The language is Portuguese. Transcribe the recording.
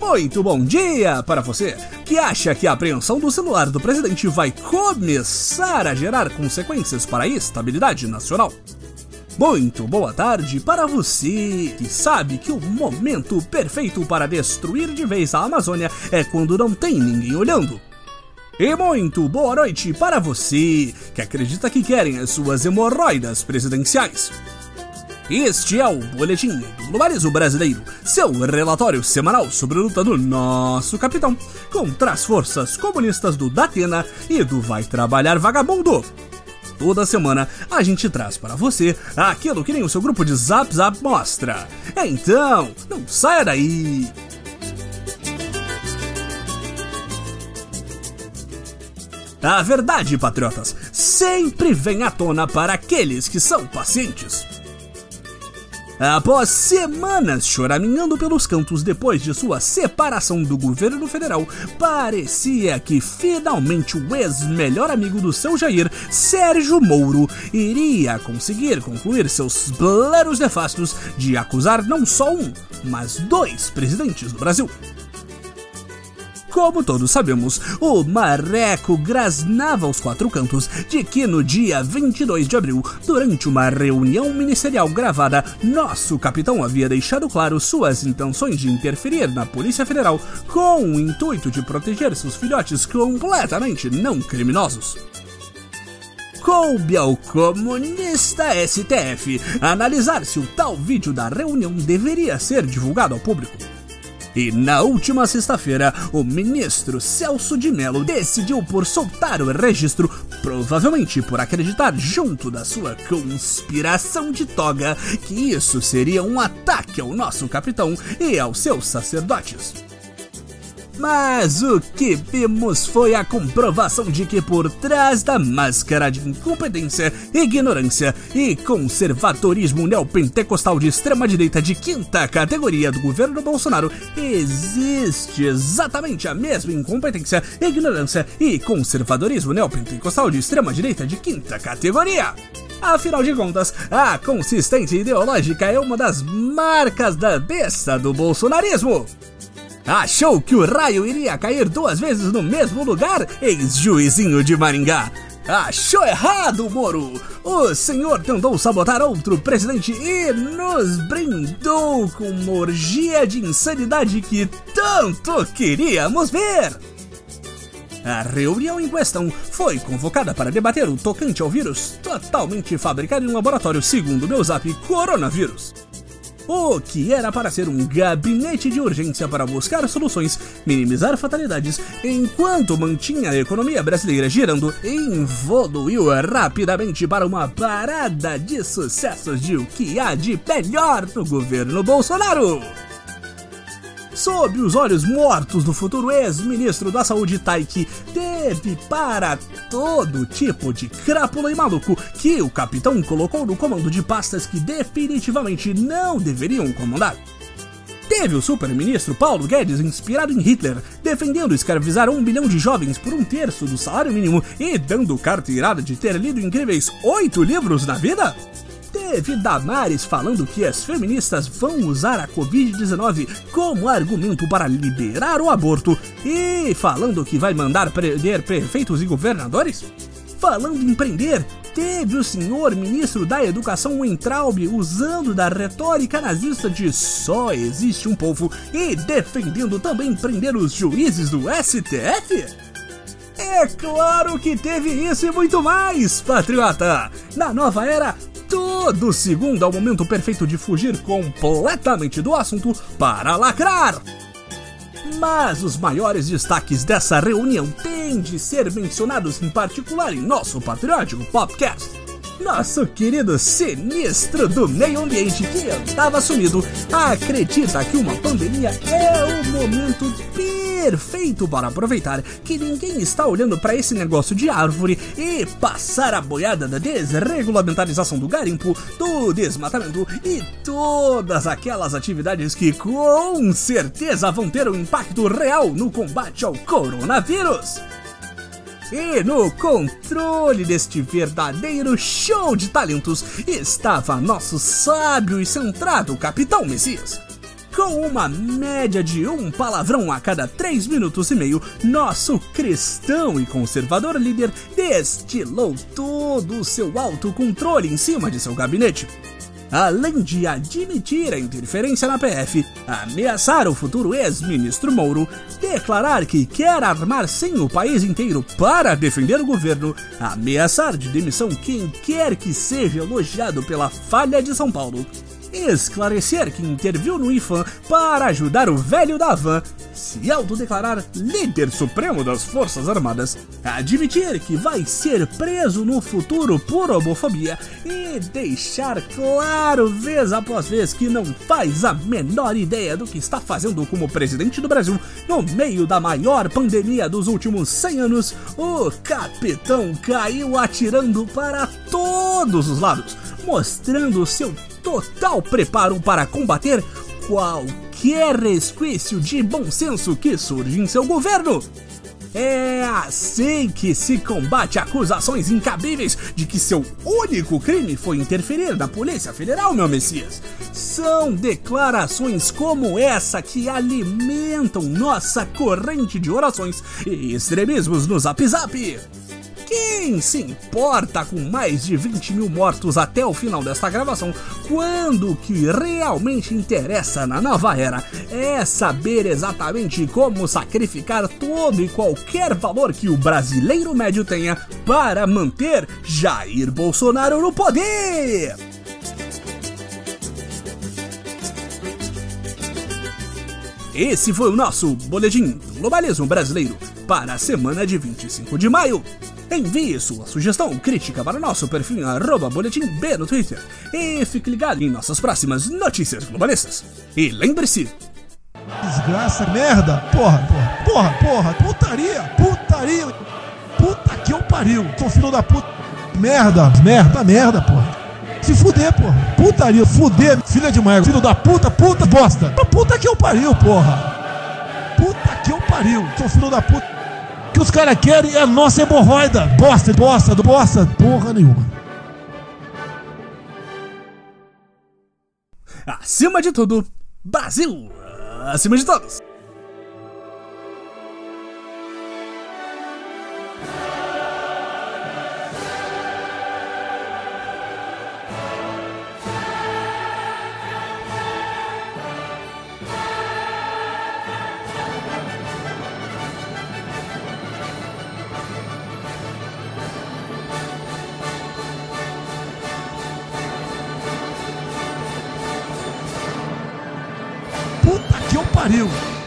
Muito bom dia para você que acha que a apreensão do celular do presidente vai começar a gerar consequências para a estabilidade nacional. Muito boa tarde para você que sabe que o momento perfeito para destruir de vez a Amazônia é quando não tem ninguém olhando. E muito boa noite para você que acredita que querem as suas hemorroidas presidenciais. Este é o Boletim do Globalismo Brasileiro, seu relatório semanal sobre a luta do nosso capitão contra as forças comunistas do Datena e do Vai Trabalhar Vagabundo. Toda semana a gente traz para você aquilo que nem o seu grupo de Zap Zap mostra. Então, não saia daí! A verdade, patriotas, sempre vem à tona para aqueles que são pacientes. Após semanas choraminhando pelos cantos depois de sua separação do governo federal, parecia que finalmente o ex-melhor amigo do seu Jair, Sérgio Moro, iria conseguir concluir seus planos nefastos de acusar não só um, mas dois presidentes do Brasil. Como todos sabemos, o marreco grasnava aos quatro cantos de que no dia 22 de abril, durante uma reunião ministerial gravada, nosso capitão havia deixado claro suas intenções de interferir na Polícia Federal com o intuito de proteger seus filhotes completamente não criminosos coube ao comunista STF analisar se o tal vídeo da reunião deveria ser divulgado ao público. E na última sexta-feira, o ministro Celso de Mello decidiu por soltar o registro, provavelmente por acreditar, junto da sua conspiração de toga, que isso seria um ataque ao nosso capitão e aos seus sacerdotes. Mas o que vimos foi a comprovação de que por trás da máscara de incompetência, ignorância e conservadorismo neopentecostal de extrema-direita de quinta categoria do governo Bolsonaro existe exatamente a mesma incompetência, ignorância e conservadorismo neopentecostal de extrema-direita de quinta categoria. Afinal de contas, a consistência ideológica é uma das marcas da besta do bolsonarismo. Achou que o raio iria cair duas vezes no mesmo lugar, ex-juizinho de Maringá? Achou errado, Moro! O senhor tentou sabotar outro presidente e nos brindou com uma orgia de insanidade que tanto queríamos ver! A reunião em questão foi convocada para debater o tocante ao vírus totalmente fabricado em laboratório segundo meu zap coronavírus o que era para ser um gabinete de urgência para buscar soluções, minimizar fatalidades, enquanto mantinha a economia brasileira girando, evoluiu rapidamente para uma parada de sucessos de o que há de melhor no governo Bolsonaro. Sob os olhos mortos do futuro ex-ministro da Saúde Taiki, teve para todo tipo de crápula e maluco que o capitão colocou no comando de pastas que definitivamente não deveriam comandar. Teve o super-ministro Paulo Guedes inspirado em Hitler, defendendo escravizar um bilhão de jovens por um terço do salário mínimo e dando carteirada de ter lido incríveis oito livros na vida? Teve Damares falando que as feministas vão usar a Covid-19 como argumento para liberar o aborto e falando que vai mandar prender prefeitos e governadores? Falando em prender, teve o senhor ministro da Educação Entraub usando da retórica nazista de só existe um povo e defendendo também prender os juízes do STF? É claro que teve isso e muito mais, patriota! Na nova era, todo segundo é o momento perfeito de fugir completamente do assunto para lacrar. Mas os maiores destaques dessa reunião têm de ser mencionados em particular em nosso patriótico podcast. Nosso querido sinistro do meio ambiente que estava sumido acredita que uma pandemia é o momento perfeito para aproveitar que ninguém está olhando para esse negócio de árvore e passar a boiada da desregulamentarização do garimpo, do desmatamento e todas aquelas atividades que com certeza vão ter um impacto real no combate ao coronavírus. E no controle deste verdadeiro show de talentos estava nosso sábio e centrado Capitão Messias. Com uma média de um palavrão a cada três minutos e meio, nosso cristão e conservador líder destilou todo o seu autocontrole em cima de seu gabinete além de admitir a interferência na PF, ameaçar o futuro ex-ministro Mouro, declarar que quer armar sim o país inteiro para defender o governo, ameaçar de demissão quem quer que seja elogiado pela falha de São Paulo esclarecer que interviu no IFAM para ajudar o velho da van, se autodeclarar líder supremo das Forças Armadas, admitir que vai ser preso no futuro por homofobia e deixar claro vez após vez que não faz a menor ideia do que está fazendo como presidente do Brasil no meio da maior pandemia dos últimos 100 anos, o capitão caiu atirando para todos os lados, mostrando seu total preparo para combater qualquer resquício de bom senso que surge em seu governo. É assim que se combate acusações incabíveis de que seu único crime foi interferir na Polícia Federal, meu Messias. São declarações como essa que alimentam nossa corrente de orações e extremismos no Zap Zap. Quem se importa com mais de 20 mil mortos até o final desta gravação, quando o que realmente interessa na nova era é saber exatamente como sacrificar todo e qualquer valor que o brasileiro médio tenha para manter Jair Bolsonaro no poder! Esse foi o nosso Boletim Globalismo Brasileiro para a semana de 25 de maio. Envie sua sugestão crítica para o nosso perfil arroba boletim B no Twitter. E fique ligado em nossas próximas notícias globalistas. E lembre-se... Desgraça, merda, porra, porra, porra, porra, putaria, putaria, puta que eu pariu, sou filho da puta, merda, merda, merda, porra. Se fuder, porra. Putaria, fuder, filha de mãe, filho da puta, puta, bosta. Puta que eu pariu, porra. Puta que eu pariu, sou filho da puta que os caras querem é a nossa hemorroida. Bosta, bosta, bosta, porra nenhuma. Acima de tudo, Brasil! Acima de todos! Pariu.